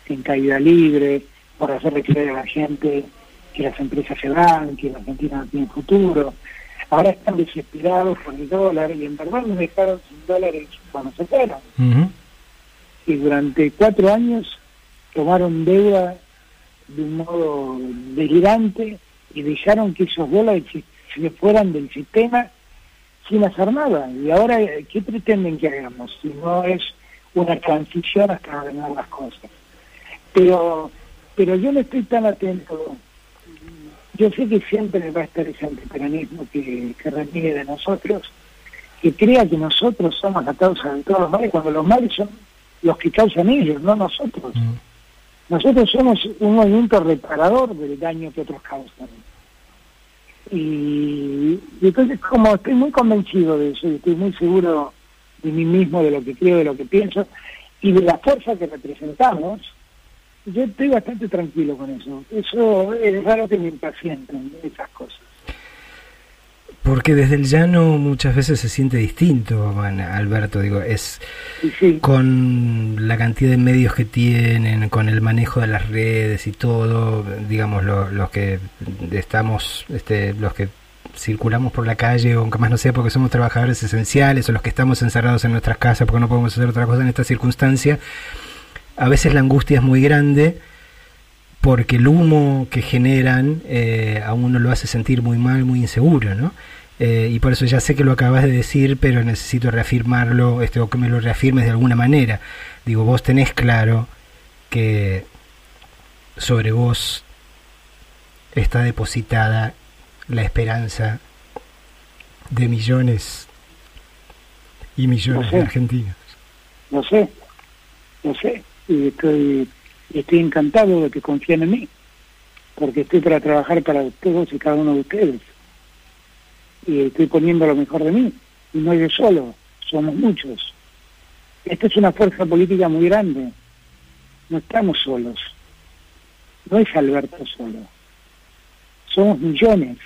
en caída libre, por hacerle creer a la gente que las empresas se van, que la Argentina no tiene futuro. Ahora están desesperados por el dólar y en verdad nos dejaron sin dólares cuando se fueron. Y durante cuatro años tomaron deuda de un modo delirante y dejaron que esos dólares se fueran del sistema sin hacer nada. Y ahora, ¿qué pretenden que hagamos si no es una transición hasta ordenar las cosas? pero pero yo no estoy tan atento. Yo sé que siempre va a estar ese antiperonismo que, que requiere de nosotros, que crea que nosotros somos la causa de todos los males, cuando los males son los que causan ellos, no nosotros. Mm. Nosotros somos un movimiento reparador del daño que otros causan. Y, entonces, como estoy muy convencido de eso, y estoy muy seguro de mí mismo, de lo que creo, de lo que pienso, y de la fuerza que representamos, yo estoy bastante tranquilo con eso. Eso es raro que me impacienten esas cosas. Porque desde el llano muchas veces se siente distinto, Alberto, digo, es con la cantidad de medios que tienen, con el manejo de las redes y todo, digamos, los que estamos, este, los que circulamos por la calle, aunque más no sea porque somos trabajadores esenciales, o los que estamos encerrados en nuestras casas porque no podemos hacer otra cosa en esta circunstancia, a veces la angustia es muy grande porque el humo que generan eh, a uno lo hace sentir muy mal, muy inseguro, ¿no? Eh, y por eso ya sé que lo acabas de decir, pero necesito reafirmarlo, este, o que me lo reafirmes de alguna manera. Digo, vos tenés claro que sobre vos está depositada la esperanza de millones y millones de argentinos. No sé, no sé y estoy estoy encantado de que confíen en mí, porque estoy para trabajar para todos y cada uno de ustedes. Y estoy poniendo lo mejor de mí, y no yo solo, somos muchos. Esta es una fuerza política muy grande, no estamos solos, no es Alberto solo, somos millones.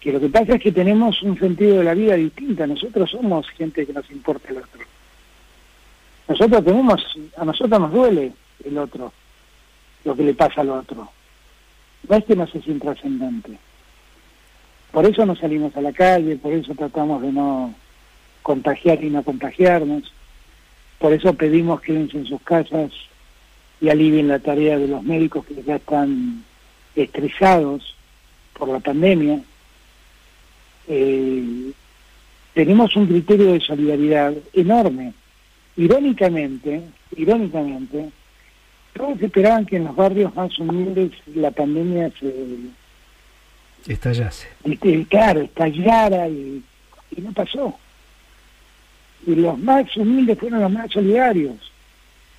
Que lo que pasa es que tenemos un sentido de la vida distinta, nosotros somos gente que nos importa el otro. Nosotros tenemos, a nosotros nos duele el otro, lo que le pasa al otro. No es que no sea intrascendente. Por eso no salimos a la calle, por eso tratamos de no contagiar y no contagiarnos. Por eso pedimos quédense en sus casas y alivien la tarea de los médicos que ya están estresados por la pandemia. Eh, tenemos un criterio de solidaridad enorme. Irónicamente, irónicamente, todos esperaban que en los barrios más humildes la pandemia se estallase. claro, estallara y, y no pasó. Y los más humildes fueron los más solidarios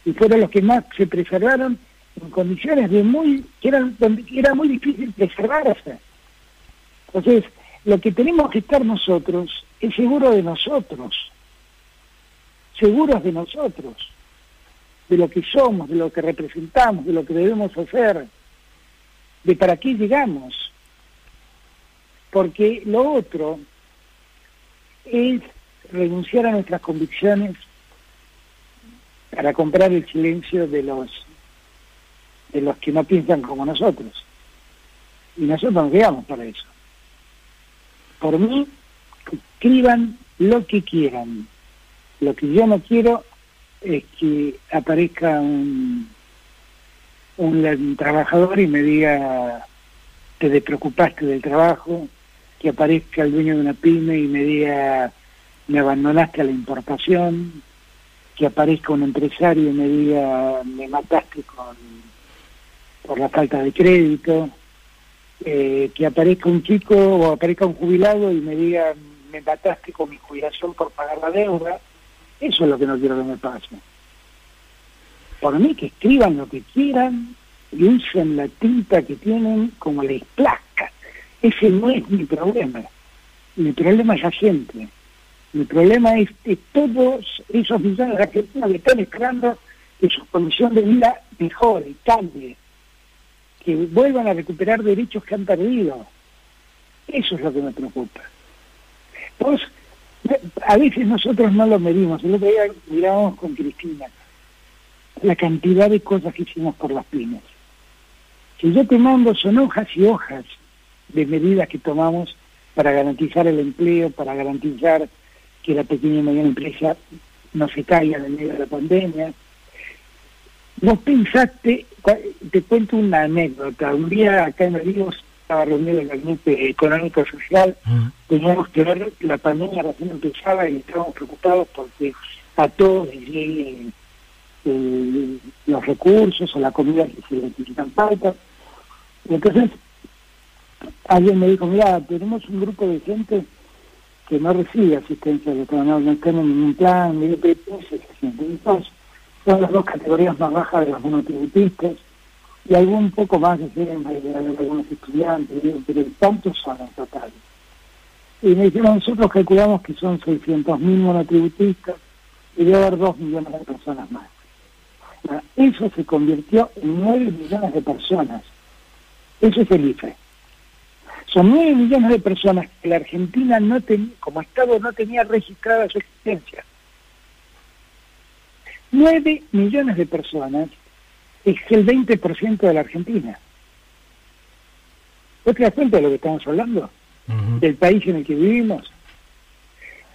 y fueron los que más se preservaron en condiciones de muy que eran donde era muy difícil preservarse. Entonces, lo que tenemos que estar nosotros es seguro de nosotros, seguros de nosotros de lo que somos, de lo que representamos, de lo que debemos hacer, de para qué llegamos. Porque lo otro es renunciar a nuestras convicciones para comprar el silencio de los de los que no piensan como nosotros. Y nosotros nos quedamos para eso. Por mí, escriban lo que quieran. Lo que yo no quiero es que aparezca un, un, trabajador y me diga te despreocupaste del trabajo, que aparezca el dueño de una pyme y me diga me abandonaste a la importación, que aparezca un empresario y me diga me mataste con por la falta de crédito, eh, que aparezca un chico o aparezca un jubilado y me diga me mataste con mi jubilación por pagar la deuda eso es lo que no quiero que me pase. Por mí que escriban lo que quieran y usen la tinta que tienen como les plazca. Ese no es mi problema. Mi problema es la gente. Mi problema es que todos esos millones de argentinos que están esperando que su condición de vida mejore, cambie, que vuelvan a recuperar derechos que han perdido. Eso es lo que me preocupa. A veces nosotros no lo medimos. El otro día mirábamos con Cristina la cantidad de cosas que hicimos por las pymes. Si yo te mando son hojas y hojas de medidas que tomamos para garantizar el empleo, para garantizar que la pequeña y mediana empresa no se caiga en medio de la pandemia. Vos pensaste, te cuento una anécdota, un día acá en Ríos estaba reunido el gabinete económico social, teníamos que ver la pandemia recién empezaba y estábamos preocupados porque a todos les los recursos o la comida que se necesitan falta. Entonces alguien me dijo, mira, tenemos un grupo de gente que no recibe asistencia de no, no tienen ningún plan, ni Entonces, son las dos categorías más bajas de los monotributistas y algún poco más de algunos estudiantes, pero tantos son en total. Y me dijeron, nosotros calculamos que son 600.000 monotributistas y debe haber 2 millones de personas más. Eso se convirtió en 9 millones de personas. Eso es el IFE. Son 9 millones de personas que la Argentina no tenía, como Estado no tenía registrada su existencia. 9 millones de personas es el 20% de la Argentina. ¿Vos te das cuenta de lo que estamos hablando? Del país en el que vivimos.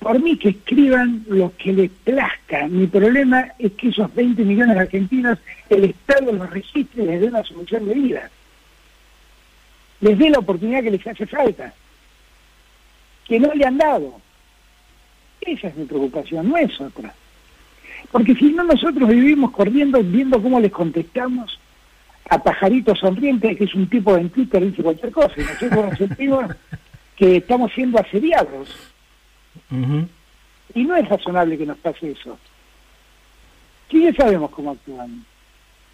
Por mí que escriban lo que les plazca. Mi problema es que esos 20 millones de argentinos, el Estado los registre y les dé una solución de vida. Les dé la oportunidad que les hace falta. Que no le han dado. Esa es mi preocupación, no es otra. Porque si no nosotros vivimos corriendo viendo cómo les contestamos a Pajarito Sonriente, que es un tipo en Twitter dice cualquier cosa, y nosotros nos sentimos que estamos siendo asediados. Y no es razonable que nos pase eso. Sí ya sabemos cómo actúan.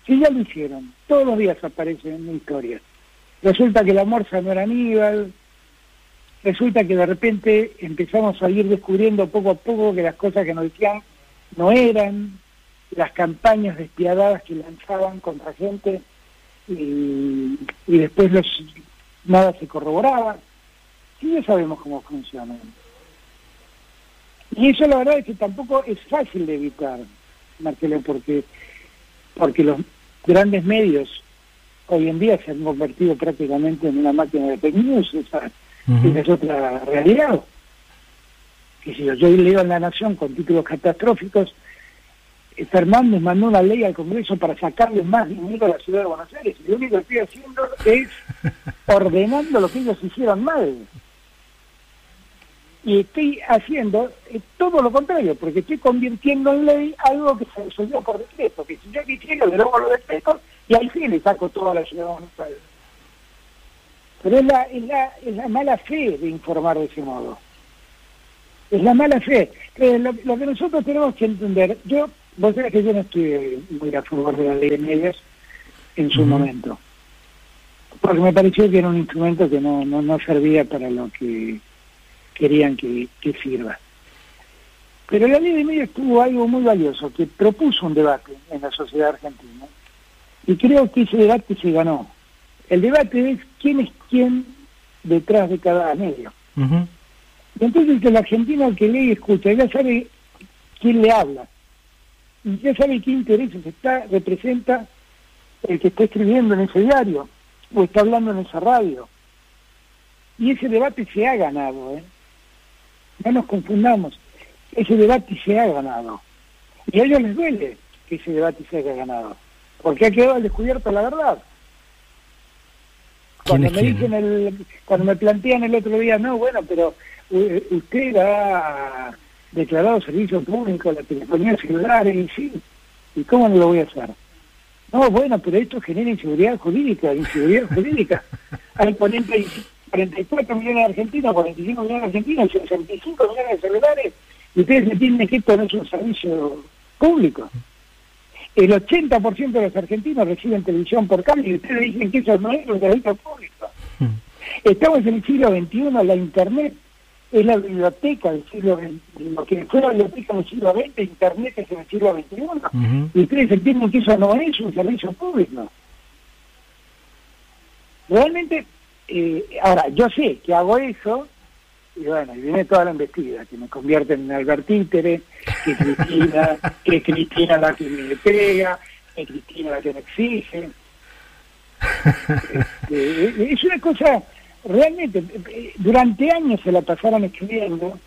Si ya lo hicieron, todos los días aparecen en historias. Resulta que la morsa no era Aníbal, resulta que de repente empezamos a ir descubriendo poco a poco que las cosas que nos decían no eran, las campañas despiadadas que lanzaban contra gente y, después los, nada se corroboraba. Sí ya sabemos cómo funcionan. Y eso la verdad es que tampoco es fácil de evitar, Marcelo, porque, porque los grandes medios hoy en día se han convertido prácticamente en una máquina de fake news, esa, es otra realidad. Que si yo, yo leo en La Nación con títulos catastróficos, Fernández mandó una ley al Congreso para sacarle más dinero a la ciudad de Buenos Aires. Y lo único que estoy haciendo es ordenando lo que ellos hicieron mal. Y estoy haciendo eh, todo lo contrario, porque estoy convirtiendo en ley algo que se resolvió por decreto, que si yo quisiera, luego los decretos y ahí sí le saco toda la ciudad de Buenos Aires. Pero es la, es, la, es la mala fe de informar de ese modo. Es la mala fe. Eh, lo, lo, que nosotros tenemos que entender, yo, vos sabés que yo no estoy muy a favor de la ley de medios en su momento, porque me pareció que era un instrumento que no, no, no servía para lo que querían que, que sirva. Pero la ley de medios tuvo algo muy valioso, que propuso un debate en la sociedad argentina. Y creo que ese debate se ganó. El debate es quién es quién detrás de cada medio. Uh -huh. Entonces el argentino que lee y escucha ya sabe quién le habla. Y ya sabe qué intereses está, representa el que está escribiendo en ese diario o está hablando en esa radio. Y ese debate se ha ganado, ¿eh? No nos confundamos. Ese debate se ha ganado. Y a ellos les duele que ese debate se haya ganado. Porque ha quedado al descubierto la verdad. Cuando me dicen el, cuando me plantean el otro día, no, bueno, pero usted ha declarado servicio público la telefonía celular y sí, ¿y cómo no lo voy a hacer? No, bueno, pero esto genera inseguridad jurídica, inseguridad jurídica. Hay 40 y 44 millones de argentinos, 45 millones de argentinos, 65 millones de celulares, y ustedes entienden que esto no es un servicio público. El 80% de los argentinos reciben televisión por cable y ustedes dicen que eso no es un servicio público. Estamos en el siglo XXI, la Internet es la biblioteca del siglo XX, lo que fue la biblioteca del siglo XX, Internet es en el siglo XXI, uh -huh. y ustedes entienden que eso no es un servicio público. Realmente, eh, ahora, yo sé que hago eso, y bueno, y viene toda la investida, que me convierten en Albert Títere, que Cristina, que Cristina la que me pega, que Cristina la que me exige. Este, es una cosa, realmente, durante años se la pasaron escribiendo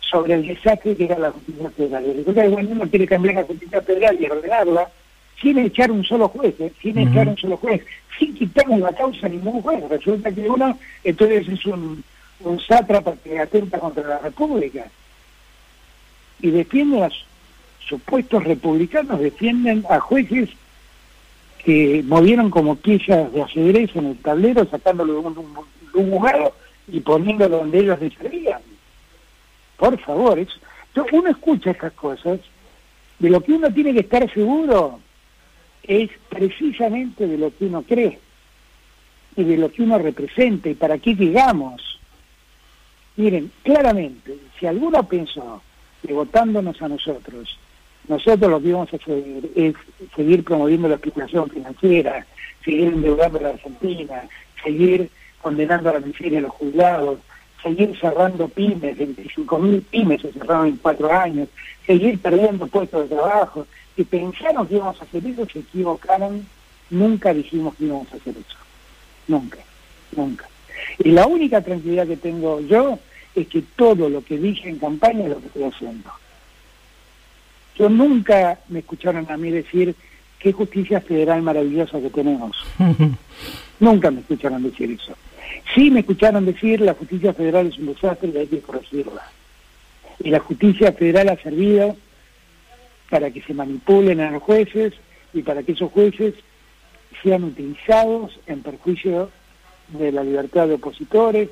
sobre el desastre que era la justicia federal. Resulta que cuando uno quiere cambiar la justicia federal y ordenarla, sin echar un solo juez, ¿eh? sin uh -huh. echar un solo juez, sin quitarle la causa a ningún juez. Resulta que uno, entonces es un un sátrapa que atenta contra la República. Y defienden a supuestos republicanos, defienden a jueces que movieron como piezas de ajedrez en el tablero, sacándolo de un, de un y poniéndolo donde ellos desearían. Por favor, es, uno escucha estas cosas, de lo que uno tiene que estar seguro es precisamente de lo que uno cree y de lo que uno representa y para qué llegamos Miren, claramente, si alguno pensó que votándonos a nosotros, nosotros lo que íbamos a hacer es seguir promoviendo la especulación financiera, seguir endeudando a la Argentina, seguir condenando a la miseria a los juzgados, seguir cerrando pymes, 25.000 pymes se cerraron en cuatro años, seguir perdiendo puestos de trabajo, y pensaron que íbamos a hacer eso, se equivocaron, nunca dijimos que íbamos a hacer eso. Nunca, nunca. Y la única tranquilidad que tengo yo es que todo lo que dije en campaña es lo que estoy haciendo. Yo nunca me escucharon a mí decir qué justicia federal maravillosa que tenemos. nunca me escucharon decir eso. Sí me escucharon decir la justicia federal es un desastre y hay que corregirla. Y la justicia federal ha servido para que se manipulen a los jueces y para que esos jueces sean utilizados en perjuicio de la libertad de opositores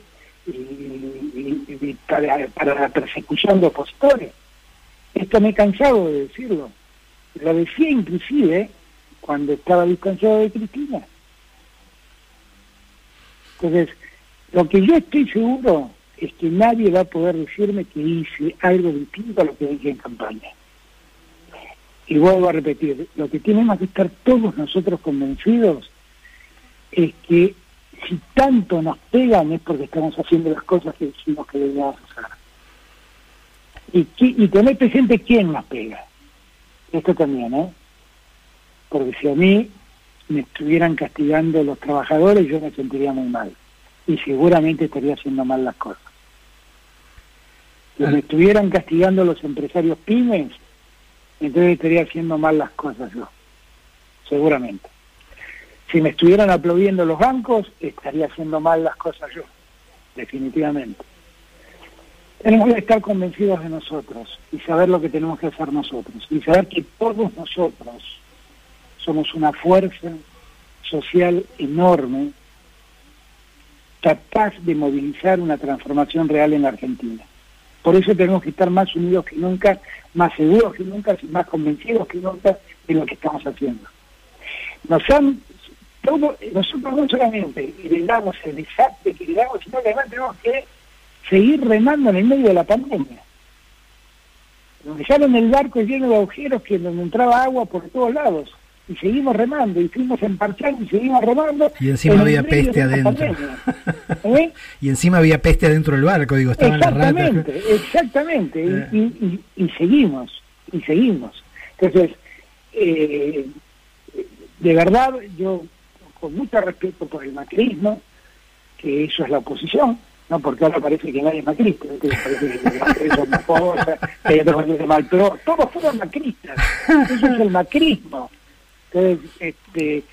y, para, la persecución de opositores. Esto me he cansado de decirlo. Lo decía inclusive cuando estaba distanciado de Cristina. Entonces, lo que yo estoy seguro es que nadie va a poder decirme que hice algo distinto a lo que dije en campaña. Y vuelvo a repetir, lo que tenemos que estar todos nosotros convencidos es que si tanto nos pegan es porque estamos haciendo las cosas que decimos que debemos hacer. Y, y tener presente quién nos pega. Esto también, ¿eh? Porque si a mí me estuvieran castigando los trabajadores, yo me sentiría muy mal. Y seguramente estaría haciendo mal las cosas. Si me estuvieran castigando los empresarios pymes, entonces estaría haciendo mal las cosas yo. Seguramente. Si me estuvieran aplaudiendo los bancos, estaría haciendo mal las cosas yo. Definitivamente. Tenemos que estar convencidos de nosotros y saber lo que tenemos que hacer nosotros. Y saber que todos nosotros somos una fuerza social enorme capaz de movilizar una transformación real en la Argentina. Por eso tenemos que estar más unidos que nunca, más seguros que nunca, más convencidos que nunca de lo que estamos haciendo. Nos han, todo, nosotros no solamente heredamos el desastre que heredamos, sino que además tenemos que seguir remando en el medio de la pandemia. Nos dejaron el barco lleno de agujeros que donde entraba agua por todos lados. Y seguimos remando, y fuimos emparchando y seguimos remando. Y encima había peste adentro. ¿Eh? y encima había peste adentro del barco, digo, estaban las ratas. Exactamente, exactamente. Y, y, y, seguimos, y seguimos. Entonces, eh, de verdad, yo con mucho respeto por el macrismo, que eso es la oposición, no porque ahora parece que nadie es macrista, parece que es una cosa, que hay otro mal, pero todos fueron macristas, eso es el macrismo. Entonces, este,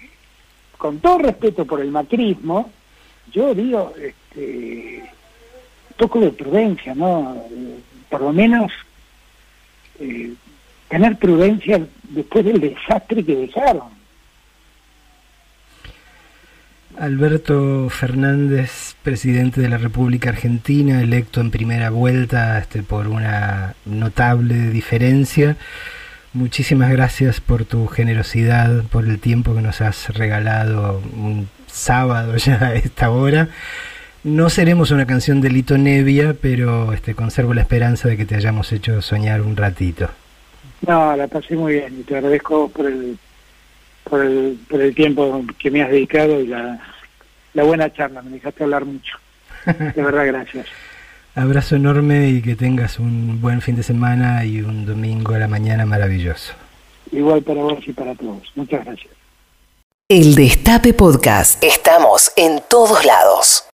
con todo respeto por el macrismo, yo digo, este, poco de prudencia, ¿no? Por lo menos eh, tener prudencia después del desastre que dejaron. Alberto Fernández, presidente de la República Argentina, electo en primera vuelta este, por una notable diferencia. Muchísimas gracias por tu generosidad, por el tiempo que nos has regalado un sábado ya a esta hora. No seremos una canción de Lito Nevia, pero este, conservo la esperanza de que te hayamos hecho soñar un ratito. No, la pasé muy bien y te agradezco por el por el, por el tiempo que me has dedicado y la, la buena charla, me dejaste hablar mucho. De verdad, gracias. Abrazo enorme y que tengas un buen fin de semana y un domingo a la mañana maravilloso. Igual para vos y para todos. Muchas gracias. El Destape Podcast. Estamos en todos lados.